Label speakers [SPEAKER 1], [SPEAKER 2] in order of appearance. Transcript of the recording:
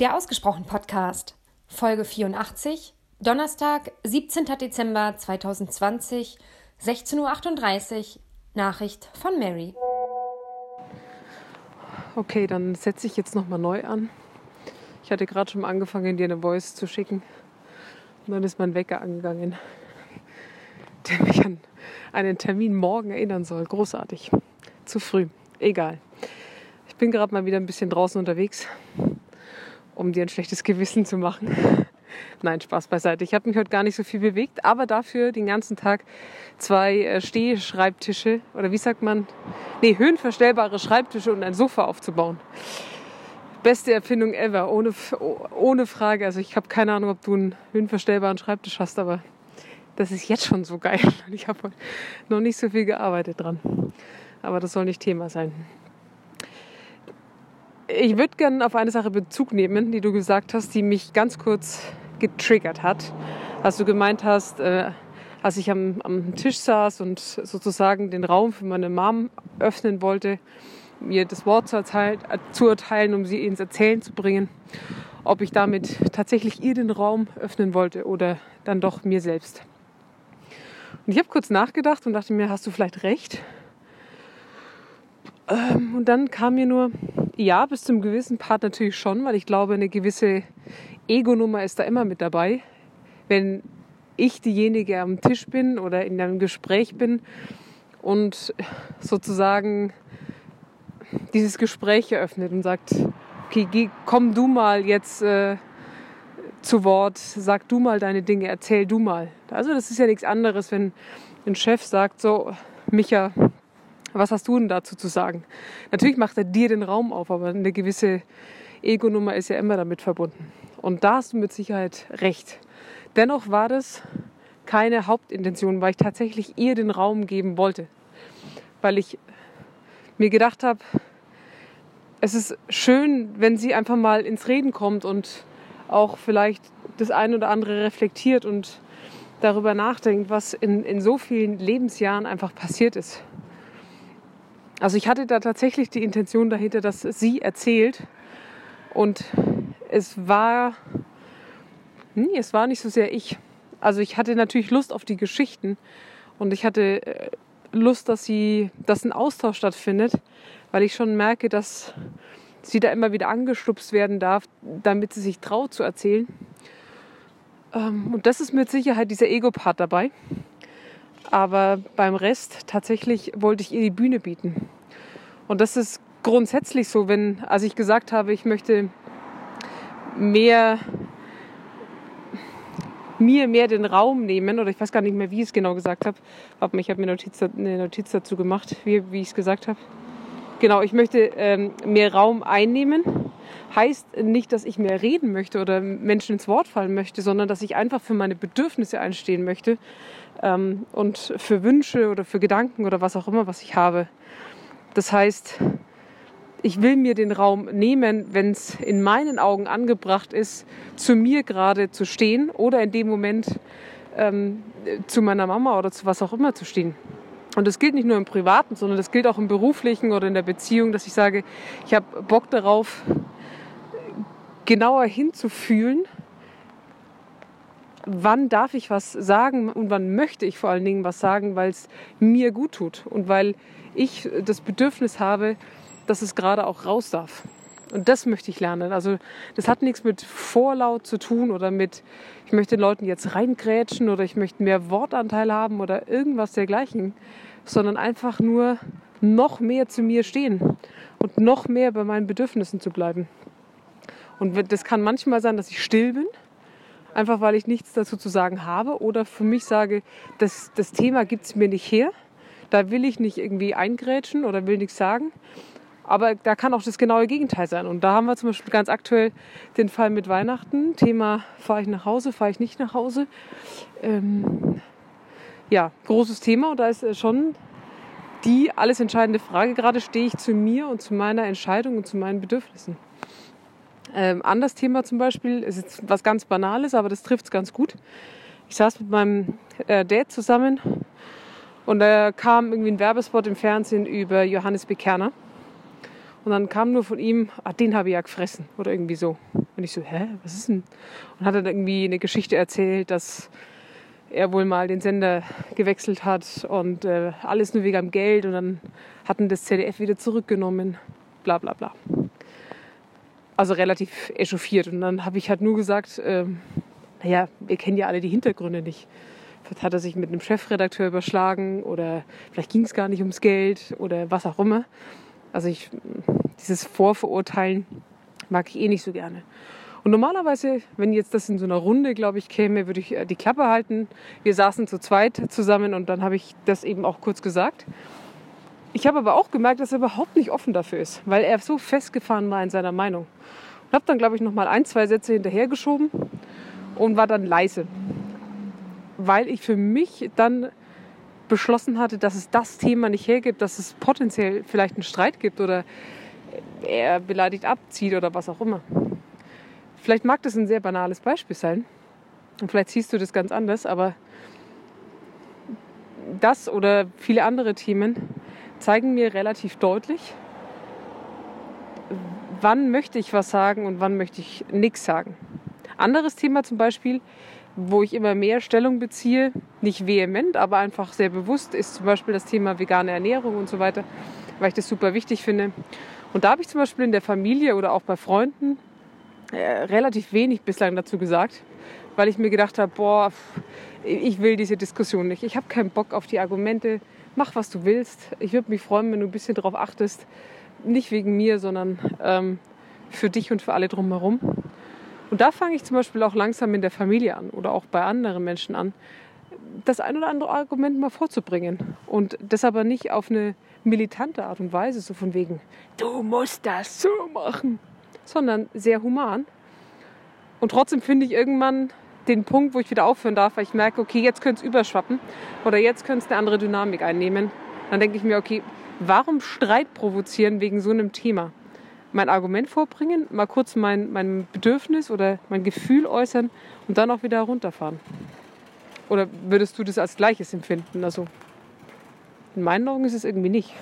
[SPEAKER 1] Der Ausgesprochen Podcast, Folge 84, Donnerstag, 17. Dezember 2020, 16.38 Uhr, Nachricht von Mary.
[SPEAKER 2] Okay, dann setze ich jetzt nochmal neu an. Ich hatte gerade schon angefangen, dir eine Voice zu schicken. Und dann ist mein Wecker angegangen, der mich an einen Termin morgen erinnern soll. Großartig. Zu früh. Egal. Ich bin gerade mal wieder ein bisschen draußen unterwegs um dir ein schlechtes Gewissen zu machen. Nein, Spaß beiseite. Ich habe mich heute gar nicht so viel bewegt, aber dafür den ganzen Tag zwei äh, Stehschreibtische oder wie sagt man, nee, höhenverstellbare Schreibtische und ein Sofa aufzubauen. Beste Erfindung ever, ohne, ohne Frage. Also ich habe keine Ahnung, ob du einen höhenverstellbaren Schreibtisch hast, aber das ist jetzt schon so geil. Ich habe noch nicht so viel gearbeitet dran. Aber das soll nicht Thema sein. Ich würde gerne auf eine Sache Bezug nehmen, die du gesagt hast, die mich ganz kurz getriggert hat. Als du gemeint hast, äh, als ich am, am, Tisch saß und sozusagen den Raum für meine Mom öffnen wollte, mir das Wort zu erteilen, zu erteilen, um sie ins Erzählen zu bringen, ob ich damit tatsächlich ihr den Raum öffnen wollte oder dann doch mir selbst. Und ich habe kurz nachgedacht und dachte mir, hast du vielleicht recht? Ähm, und dann kam mir nur, ja, bis zum gewissen Part natürlich schon, weil ich glaube, eine gewisse Ego-Nummer ist da immer mit dabei. Wenn ich diejenige am Tisch bin oder in einem Gespräch bin und sozusagen dieses Gespräch eröffnet und sagt, okay, komm du mal jetzt äh, zu Wort, sag du mal deine Dinge, erzähl du mal. Also das ist ja nichts anderes, wenn ein Chef sagt, so, Micha, was hast du denn dazu zu sagen? Natürlich macht er dir den Raum auf, aber eine gewisse Ego-Nummer ist ja immer damit verbunden. Und da hast du mit Sicherheit recht. Dennoch war das keine Hauptintention, weil ich tatsächlich ihr den Raum geben wollte. Weil ich mir gedacht habe, es ist schön, wenn sie einfach mal ins Reden kommt und auch vielleicht das eine oder andere reflektiert und darüber nachdenkt, was in, in so vielen Lebensjahren einfach passiert ist. Also ich hatte da tatsächlich die Intention dahinter, dass sie erzählt. Und es war, nee, es war nicht so sehr ich. Also ich hatte natürlich Lust auf die Geschichten und ich hatte äh, Lust, dass sie, dass ein Austausch stattfindet, weil ich schon merke, dass sie da immer wieder angestupst werden darf, damit sie sich traut zu erzählen. Ähm, und das ist mit Sicherheit dieser Ego-Part dabei. Aber beim Rest tatsächlich wollte ich ihr die Bühne bieten. Und das ist grundsätzlich so, wenn, als ich gesagt habe, ich möchte mehr, mir mehr den Raum nehmen, oder ich weiß gar nicht mehr, wie ich es genau gesagt habe. Ich habe mir Notiz, eine Notiz dazu gemacht, wie, wie ich es gesagt habe. Genau, ich möchte ähm, mehr Raum einnehmen. Heißt nicht, dass ich mehr reden möchte oder Menschen ins Wort fallen möchte, sondern dass ich einfach für meine Bedürfnisse einstehen möchte ähm, und für Wünsche oder für Gedanken oder was auch immer, was ich habe. Das heißt, ich will mir den Raum nehmen, wenn es in meinen Augen angebracht ist, zu mir gerade zu stehen oder in dem Moment ähm, zu meiner Mama oder zu was auch immer zu stehen. Und das gilt nicht nur im Privaten, sondern das gilt auch im Beruflichen oder in der Beziehung, dass ich sage, ich habe Bock darauf, genauer hinzufühlen wann darf ich was sagen und wann möchte ich vor allen Dingen was sagen, weil es mir gut tut und weil ich das Bedürfnis habe, dass es gerade auch raus darf. Und das möchte ich lernen. Also das hat nichts mit Vorlaut zu tun oder mit, ich möchte den Leuten jetzt reingrätschen oder ich möchte mehr Wortanteil haben oder irgendwas dergleichen, sondern einfach nur noch mehr zu mir stehen und noch mehr bei meinen Bedürfnissen zu bleiben. Und das kann manchmal sein, dass ich still bin einfach weil ich nichts dazu zu sagen habe oder für mich sage, das, das Thema gibt es mir nicht her. Da will ich nicht irgendwie eingrätschen oder will nichts sagen. Aber da kann auch das genaue Gegenteil sein. Und da haben wir zum Beispiel ganz aktuell den Fall mit Weihnachten. Thema, fahre ich nach Hause, fahre ich nicht nach Hause. Ähm, ja, großes Thema. Und da ist schon die alles entscheidende Frage. Gerade stehe ich zu mir und zu meiner Entscheidung und zu meinen Bedürfnissen. Ähm, anderes Thema zum Beispiel, ist jetzt was ganz Banales, aber das trifft es ganz gut. Ich saß mit meinem äh, Dad zusammen und da kam irgendwie ein Werbespot im Fernsehen über Johannes Bekerner. Und dann kam nur von ihm, ah, den habe ich ja gefressen oder irgendwie so. Und ich so, hä, was ist denn? Und hat dann irgendwie eine Geschichte erzählt, dass er wohl mal den Sender gewechselt hat und äh, alles nur wegen am Geld und dann hatten das ZDF wieder zurückgenommen, bla bla bla. Also relativ echauffiert. Und dann habe ich halt nur gesagt, ähm, naja, wir kennen ja alle die Hintergründe nicht. Vielleicht hat er sich mit einem Chefredakteur überschlagen oder vielleicht ging es gar nicht ums Geld oder was auch immer. Also ich, dieses Vorverurteilen mag ich eh nicht so gerne. Und normalerweise, wenn jetzt das in so einer Runde, glaube ich, käme, würde ich äh, die Klappe halten. Wir saßen zu zweit zusammen und dann habe ich das eben auch kurz gesagt. Ich habe aber auch gemerkt, dass er überhaupt nicht offen dafür ist, weil er so festgefahren war in seiner Meinung. Und habe dann, glaube ich, noch mal ein, zwei Sätze hinterhergeschoben und war dann leise, weil ich für mich dann beschlossen hatte, dass es das Thema nicht hergibt, dass es potenziell vielleicht einen Streit gibt oder er beleidigt abzieht oder was auch immer. Vielleicht mag das ein sehr banales Beispiel sein und vielleicht siehst du das ganz anders, aber das oder viele andere Themen zeigen mir relativ deutlich, wann möchte ich was sagen und wann möchte ich nichts sagen. Anderes Thema zum Beispiel, wo ich immer mehr Stellung beziehe, nicht vehement, aber einfach sehr bewusst, ist zum Beispiel das Thema vegane Ernährung und so weiter, weil ich das super wichtig finde. Und da habe ich zum Beispiel in der Familie oder auch bei Freunden äh, relativ wenig bislang dazu gesagt, weil ich mir gedacht habe, boah, ich will diese Diskussion nicht. Ich habe keinen Bock auf die Argumente. Mach, was du willst. Ich würde mich freuen, wenn du ein bisschen darauf achtest. Nicht wegen mir, sondern ähm, für dich und für alle drumherum. Und da fange ich zum Beispiel auch langsam in der Familie an oder auch bei anderen Menschen an, das ein oder andere Argument mal vorzubringen. Und das aber nicht auf eine militante Art und Weise, so von wegen, du musst das so machen, sondern sehr human. Und trotzdem finde ich irgendwann den Punkt, wo ich wieder aufhören darf, weil ich merke, okay, jetzt könnte es überschwappen oder jetzt könnte es eine andere Dynamik einnehmen. Dann denke ich mir, okay, warum Streit provozieren wegen so einem Thema? Mein Argument vorbringen, mal kurz mein, mein Bedürfnis oder mein Gefühl äußern und dann auch wieder runterfahren. Oder würdest du das als Gleiches empfinden? Also in meinen Augen ist es irgendwie nicht.